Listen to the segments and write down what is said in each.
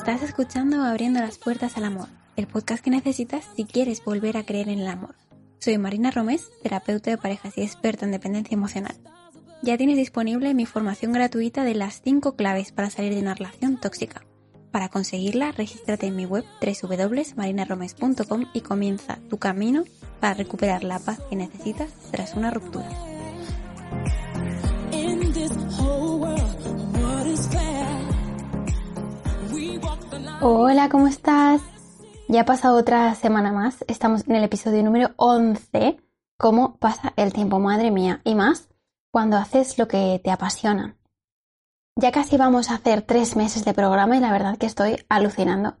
Estás escuchando Abriendo las Puertas al Amor, el podcast que necesitas si quieres volver a creer en el amor. Soy Marina Romés, terapeuta de parejas y experta en dependencia emocional. Ya tienes disponible mi formación gratuita de las 5 claves para salir de una relación tóxica. Para conseguirla, regístrate en mi web www.marinaromes.com y comienza tu camino para recuperar la paz que necesitas tras una ruptura. Hola, ¿cómo estás? Ya ha pasado otra semana más, estamos en el episodio número 11, ¿Cómo pasa el tiempo, madre mía? Y más cuando haces lo que te apasiona. Ya casi vamos a hacer tres meses de programa y la verdad que estoy alucinando.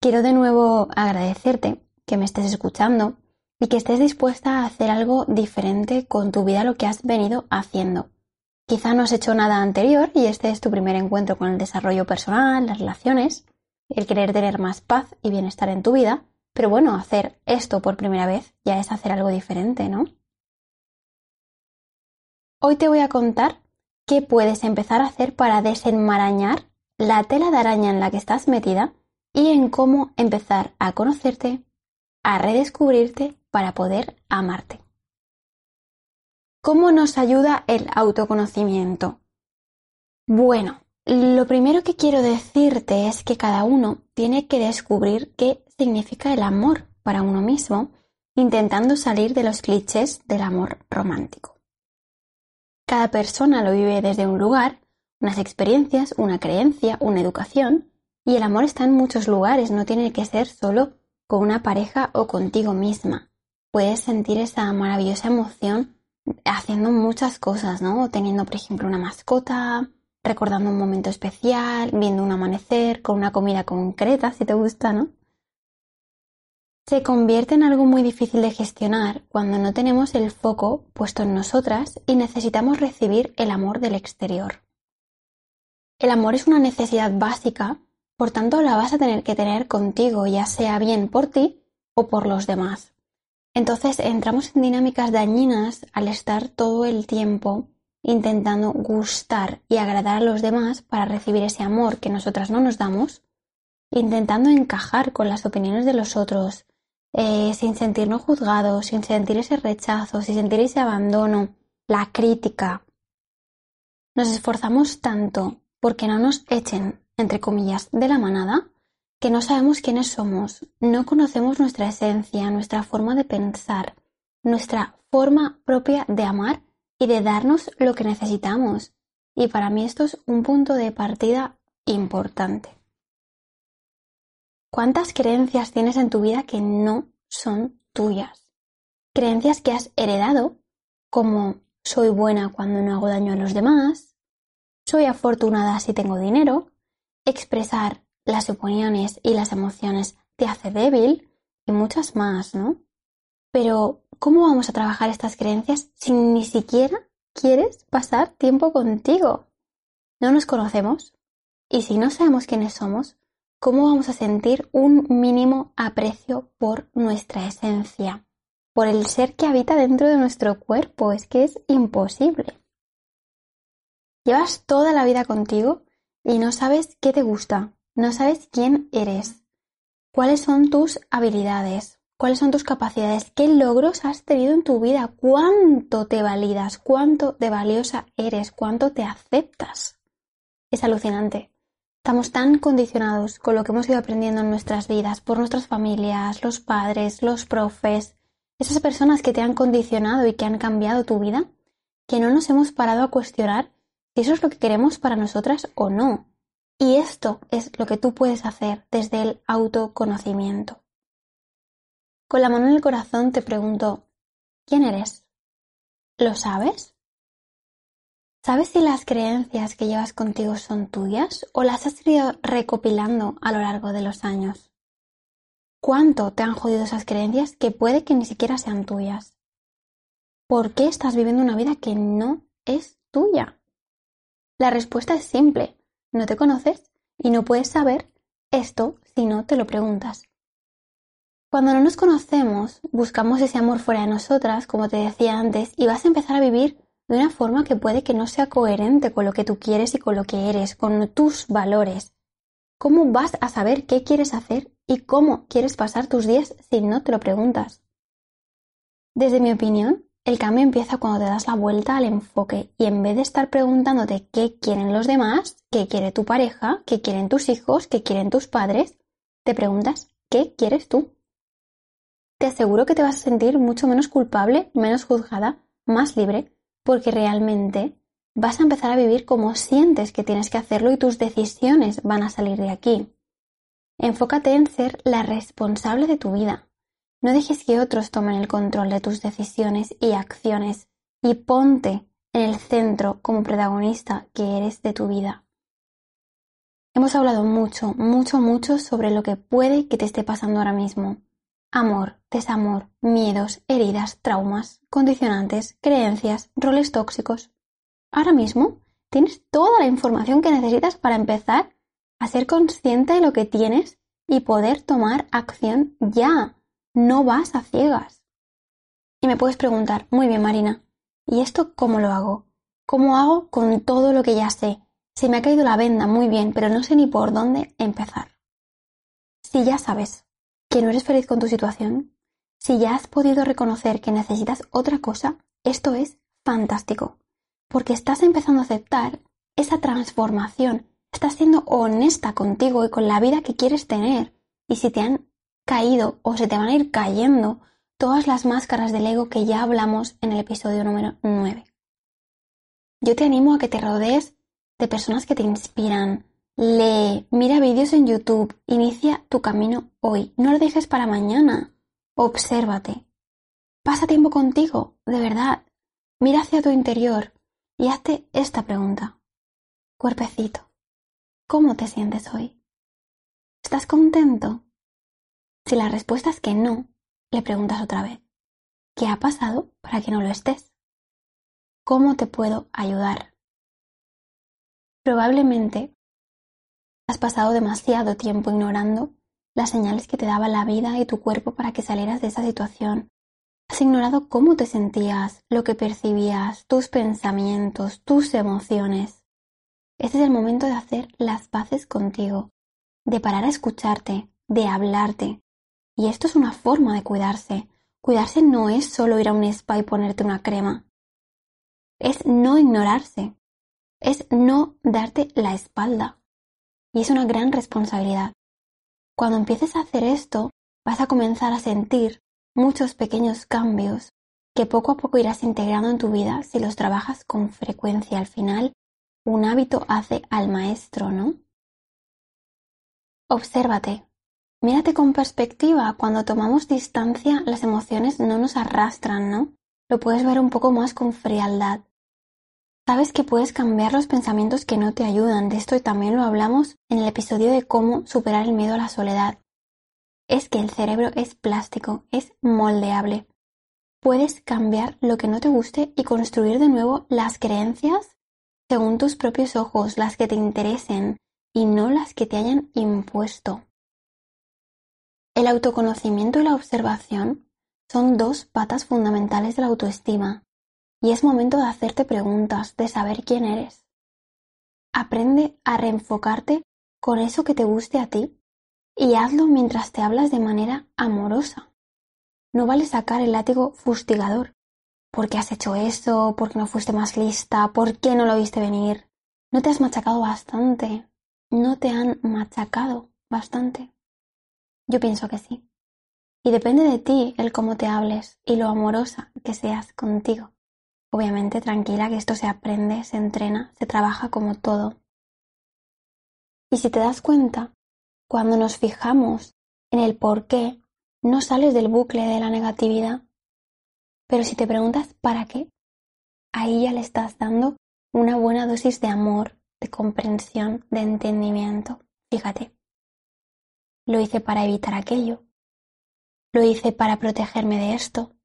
Quiero de nuevo agradecerte que me estés escuchando y que estés dispuesta a hacer algo diferente con tu vida lo que has venido haciendo. Quizá no has hecho nada anterior y este es tu primer encuentro con el desarrollo personal, las relaciones, el querer tener más paz y bienestar en tu vida, pero bueno, hacer esto por primera vez ya es hacer algo diferente, ¿no? Hoy te voy a contar qué puedes empezar a hacer para desenmarañar la tela de araña en la que estás metida y en cómo empezar a conocerte, a redescubrirte para poder amarte. ¿Cómo nos ayuda el autoconocimiento? Bueno, lo primero que quiero decirte es que cada uno tiene que descubrir qué significa el amor para uno mismo, intentando salir de los clichés del amor romántico. Cada persona lo vive desde un lugar, unas experiencias, una creencia, una educación, y el amor está en muchos lugares, no tiene que ser solo con una pareja o contigo misma. Puedes sentir esa maravillosa emoción haciendo muchas cosas, ¿no? Teniendo, por ejemplo, una mascota, recordando un momento especial, viendo un amanecer, con una comida concreta, si te gusta, ¿no? se convierte en algo muy difícil de gestionar cuando no tenemos el foco puesto en nosotras y necesitamos recibir el amor del exterior. El amor es una necesidad básica, por tanto la vas a tener que tener contigo, ya sea bien por ti o por los demás. Entonces entramos en dinámicas dañinas al estar todo el tiempo intentando gustar y agradar a los demás para recibir ese amor que nosotras no nos damos, intentando encajar con las opiniones de los otros, eh, sin sentirnos juzgados, sin sentir ese rechazo, sin sentir ese abandono, la crítica. Nos esforzamos tanto porque no nos echen, entre comillas, de la manada, que no sabemos quiénes somos, no conocemos nuestra esencia, nuestra forma de pensar, nuestra forma propia de amar y de darnos lo que necesitamos. Y para mí esto es un punto de partida importante. ¿Cuántas creencias tienes en tu vida que no son tuyas? Creencias que has heredado, como soy buena cuando no hago daño a los demás, soy afortunada si tengo dinero, expresar las opiniones y las emociones te hace débil y muchas más, ¿no? Pero, ¿cómo vamos a trabajar estas creencias si ni siquiera quieres pasar tiempo contigo? No nos conocemos y si no sabemos quiénes somos, ¿cómo vamos a sentir un mínimo aprecio por nuestra esencia? Por el ser que habita dentro de nuestro cuerpo. Es que es imposible. Llevas toda la vida contigo y no sabes qué te gusta, no sabes quién eres, cuáles son tus habilidades, cuáles son tus capacidades, qué logros has tenido en tu vida, cuánto te validas, cuánto de valiosa eres, cuánto te aceptas. Es alucinante. Estamos tan condicionados con lo que hemos ido aprendiendo en nuestras vidas, por nuestras familias, los padres, los profes, esas personas que te han condicionado y que han cambiado tu vida, que no nos hemos parado a cuestionar si eso es lo que queremos para nosotras o no. Y esto es lo que tú puedes hacer desde el autoconocimiento. Con la mano en el corazón te pregunto, ¿quién eres? ¿Lo sabes? ¿Sabes si las creencias que llevas contigo son tuyas o las has ido recopilando a lo largo de los años? ¿Cuánto te han jodido esas creencias que puede que ni siquiera sean tuyas? ¿Por qué estás viviendo una vida que no es tuya? La respuesta es simple. No te conoces y no puedes saber esto si no te lo preguntas. Cuando no nos conocemos, buscamos ese amor fuera de nosotras, como te decía antes, y vas a empezar a vivir de una forma que puede que no sea coherente con lo que tú quieres y con lo que eres, con tus valores. ¿cómo vas a saber qué quieres hacer y cómo quieres pasar tus días si no te lo preguntas? Desde mi opinión, el cambio empieza cuando te das la vuelta al enfoque y en vez de estar preguntándote qué quieren los demás, qué quiere tu pareja, qué quieren tus hijos, qué quieren tus padres, te preguntas qué quieres tú. Te aseguro que te vas a sentir mucho menos culpable, menos juzgada, más libre, porque realmente vas a empezar a vivir como sientes que tienes que hacerlo y tus decisiones van a salir de aquí. Enfócate en ser la responsable de tu vida, no dejes que otros tomen el control de tus decisiones y acciones y ponte en el centro como protagonista que eres de tu vida. Hemos hablado mucho, mucho, mucho sobre lo que puede que te esté pasando ahora mismo. Amor, desamor, miedos, heridas, traumas, condicionantes, creencias, roles tóxicos. Ahora mismo tienes toda la información que necesitas para empezar a ser consciente de lo que tienes y poder tomar acción ya no vas a ciegas. Y me puedes preguntar, muy bien Marina, ¿y esto cómo lo hago? ¿Cómo hago con todo lo que ya sé? Se me ha caído la venda muy bien, pero no sé ni por dónde empezar. Si ya sabes que no eres feliz con tu situación, si ya has podido reconocer que necesitas otra cosa, esto es fantástico, porque estás empezando a aceptar esa transformación, estás siendo honesta contigo y con la vida que quieres tener. Y si te han caído o se te van a ir cayendo todas las máscaras del ego que ya hablamos en el episodio número 9. Yo te animo a que te rodees de personas que te inspiran. Lee, mira vídeos en YouTube, inicia tu camino hoy, no lo dejes para mañana. Obsérvate. Pasa tiempo contigo, de verdad. Mira hacia tu interior y hazte esta pregunta. Cuerpecito, ¿cómo te sientes hoy? ¿Estás contento? Si la respuesta es que no, le preguntas otra vez, ¿qué ha pasado para que no lo estés? ¿Cómo te puedo ayudar? Probablemente has pasado demasiado tiempo ignorando las señales que te daba la vida y tu cuerpo para que salieras de esa situación. Has ignorado cómo te sentías, lo que percibías, tus pensamientos, tus emociones. Este es el momento de hacer las paces contigo, de parar a escucharte, de hablarte, y esto es una forma de cuidarse. Cuidarse no es solo ir a un spa y ponerte una crema. Es no ignorarse. Es no darte la espalda. Y es una gran responsabilidad. Cuando empieces a hacer esto, vas a comenzar a sentir muchos pequeños cambios que poco a poco irás integrando en tu vida si los trabajas con frecuencia. Al final, un hábito hace al maestro, ¿no? Obsérvate, Mírate con perspectiva, cuando tomamos distancia las emociones no nos arrastran, ¿no? Lo puedes ver un poco más con frialdad. Sabes que puedes cambiar los pensamientos que no te ayudan, de esto también lo hablamos en el episodio de cómo superar el miedo a la soledad. Es que el cerebro es plástico, es moldeable. Puedes cambiar lo que no te guste y construir de nuevo las creencias según tus propios ojos, las que te interesen y no las que te hayan impuesto. El autoconocimiento y la observación son dos patas fundamentales de la autoestima y es momento de hacerte preguntas, de saber quién eres. Aprende a reenfocarte con eso que te guste a ti y hazlo mientras te hablas de manera amorosa. No vale sacar el látigo fustigador. ¿Por qué has hecho eso? ¿Por qué no fuiste más lista? ¿Por qué no lo viste venir? No te has machacado bastante. No te han machacado bastante. Yo pienso que sí. Y depende de ti el cómo te hables y lo amorosa que seas contigo. Obviamente tranquila que esto se aprende, se entrena, se trabaja como todo. Y si te das cuenta, cuando nos fijamos en el por qué, no sales del bucle de la negatividad. Pero si te preguntas para qué, ahí ya le estás dando una buena dosis de amor, de comprensión, de entendimiento. Fíjate. Lo hice para evitar aquello. Lo hice para protegerme de esto.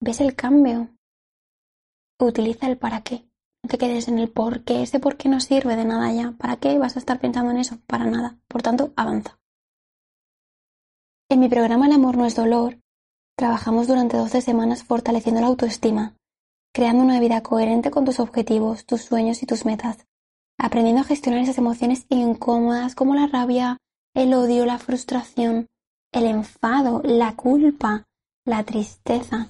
¿Ves el cambio? Utiliza el para qué. No te quedes en el por qué. Ese por qué no sirve de nada ya. ¿Para qué vas a estar pensando en eso? Para nada. Por tanto, avanza. En mi programa El amor no es dolor, trabajamos durante 12 semanas fortaleciendo la autoestima, creando una vida coherente con tus objetivos, tus sueños y tus metas, aprendiendo a gestionar esas emociones incómodas como la rabia, el odio, la frustración, el enfado, la culpa, la tristeza.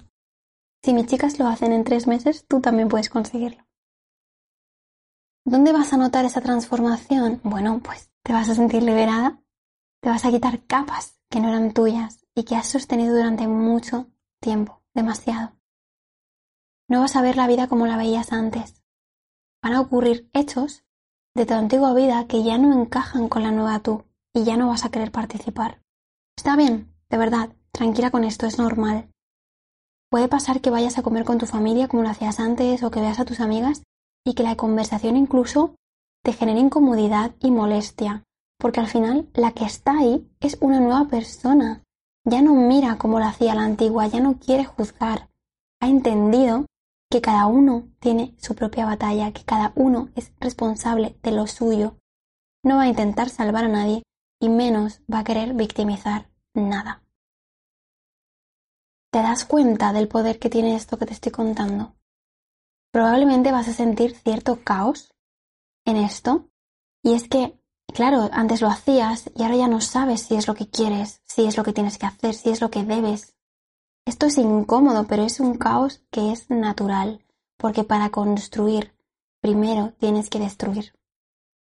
Si mis chicas lo hacen en tres meses, tú también puedes conseguirlo. ¿Dónde vas a notar esa transformación? Bueno, pues te vas a sentir liberada, te vas a quitar capas que no eran tuyas y que has sostenido durante mucho tiempo, demasiado. No vas a ver la vida como la veías antes. Van a ocurrir hechos de tu antigua vida que ya no encajan con la nueva tú y ya no vas a querer participar. Está bien, de verdad, tranquila con esto, es normal. Puede pasar que vayas a comer con tu familia como lo hacías antes o que veas a tus amigas y que la conversación incluso te genere incomodidad y molestia, porque al final la que está ahí es una nueva persona. Ya no mira como lo hacía la antigua, ya no quiere juzgar. Ha entendido que cada uno tiene su propia batalla, que cada uno es responsable de lo suyo. No va a intentar salvar a nadie, y menos va a querer victimizar nada. ¿Te das cuenta del poder que tiene esto que te estoy contando? Probablemente vas a sentir cierto caos en esto, y es que, claro, antes lo hacías y ahora ya no sabes si es lo que quieres, si es lo que tienes que hacer, si es lo que debes. Esto es incómodo, pero es un caos que es natural, porque para construir primero tienes que destruir.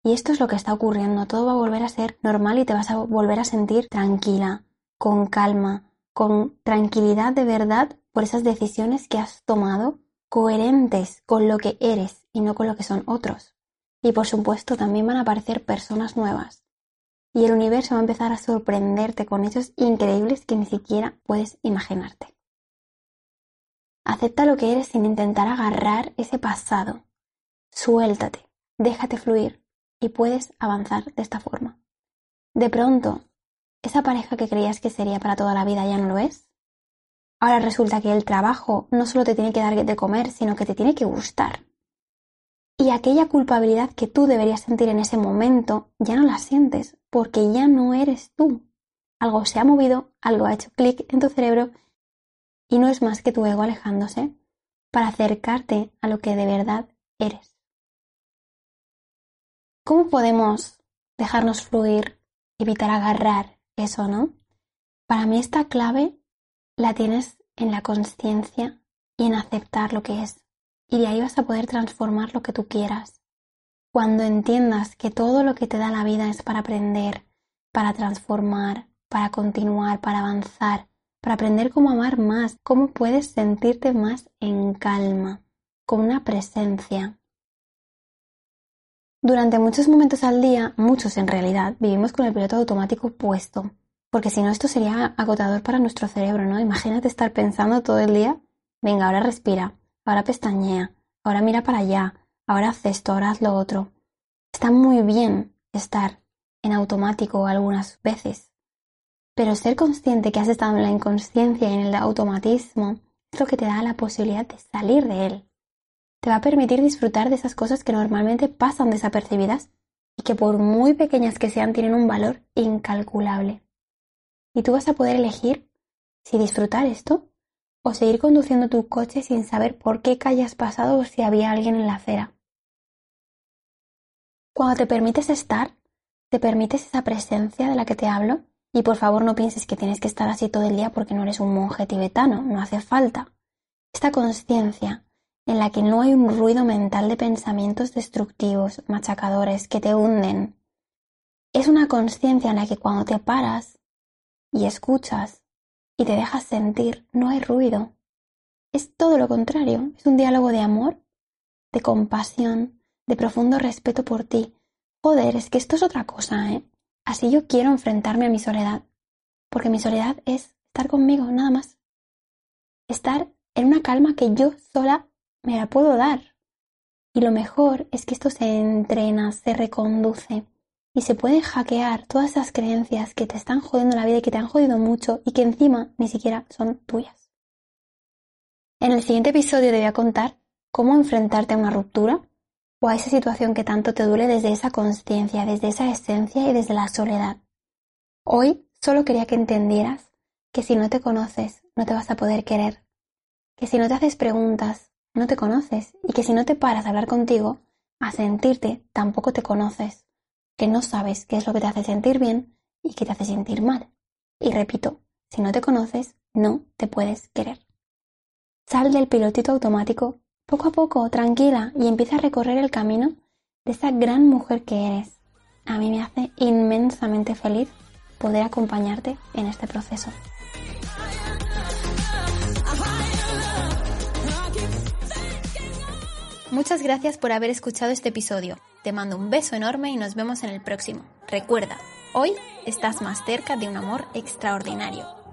Y esto es lo que está ocurriendo. Todo va a volver a ser normal y te vas a volver a sentir tranquila, con calma, con tranquilidad de verdad por esas decisiones que has tomado, coherentes con lo que eres y no con lo que son otros. Y por supuesto también van a aparecer personas nuevas. Y el universo va a empezar a sorprenderte con hechos increíbles que ni siquiera puedes imaginarte. Acepta lo que eres sin intentar agarrar ese pasado. Suéltate, déjate fluir, y puedes avanzar de esta forma. De pronto, esa pareja que creías que sería para toda la vida ya no lo es. Ahora resulta que el trabajo no solo te tiene que dar de comer, sino que te tiene que gustar. Y aquella culpabilidad que tú deberías sentir en ese momento ya no la sientes, porque ya no eres tú. Algo se ha movido, algo ha hecho clic en tu cerebro y no es más que tu ego alejándose para acercarte a lo que de verdad eres. ¿Cómo podemos dejarnos fluir, evitar agarrar eso, no? Para mí esta clave la tienes en la conciencia y en aceptar lo que es. Y de ahí vas a poder transformar lo que tú quieras. Cuando entiendas que todo lo que te da la vida es para aprender, para transformar, para continuar, para avanzar, para aprender cómo amar más, cómo puedes sentirte más en calma, con una presencia, durante muchos momentos al día, muchos en realidad, vivimos con el piloto automático puesto, porque si no esto sería agotador para nuestro cerebro, ¿no? Imagínate estar pensando todo el día, venga, ahora respira, ahora pestañea, ahora mira para allá, ahora haz esto, ahora haz lo otro. Está muy bien estar en automático algunas veces, pero ser consciente que has estado en la inconsciencia y en el automatismo es lo que te da la posibilidad de salir de él te va a permitir disfrutar de esas cosas que normalmente pasan desapercibidas y que por muy pequeñas que sean tienen un valor incalculable. Y tú vas a poder elegir si disfrutar esto o seguir conduciendo tu coche sin saber por qué calle has pasado o si había alguien en la acera. Cuando te permites estar, te permites esa presencia de la que te hablo y por favor no pienses que tienes que estar así todo el día porque no eres un monje tibetano, no hace falta. Esta conciencia en la que no hay un ruido mental de pensamientos destructivos, machacadores, que te hunden. Es una conciencia en la que cuando te paras y escuchas y te dejas sentir, no hay ruido. Es todo lo contrario, es un diálogo de amor, de compasión, de profundo respeto por ti. Joder, es que esto es otra cosa, ¿eh? Así yo quiero enfrentarme a mi soledad, porque mi soledad es estar conmigo, nada más. Estar en una calma que yo sola me la puedo dar. Y lo mejor es que esto se entrena, se reconduce y se pueden hackear todas esas creencias que te están jodiendo la vida y que te han jodido mucho y que encima ni siquiera son tuyas. En el siguiente episodio te voy a contar cómo enfrentarte a una ruptura o a esa situación que tanto te duele desde esa conciencia, desde esa esencia y desde la soledad. Hoy solo quería que entendieras que si no te conoces no te vas a poder querer, que si no te haces preguntas no te conoces y que si no te paras a hablar contigo, a sentirte, tampoco te conoces, que no sabes qué es lo que te hace sentir bien y qué te hace sentir mal. Y repito, si no te conoces, no te puedes querer. Sal del pilotito automático poco a poco, tranquila, y empieza a recorrer el camino de esa gran mujer que eres. A mí me hace inmensamente feliz poder acompañarte en este proceso. Muchas gracias por haber escuchado este episodio. Te mando un beso enorme y nos vemos en el próximo. Recuerda, hoy estás más cerca de un amor extraordinario.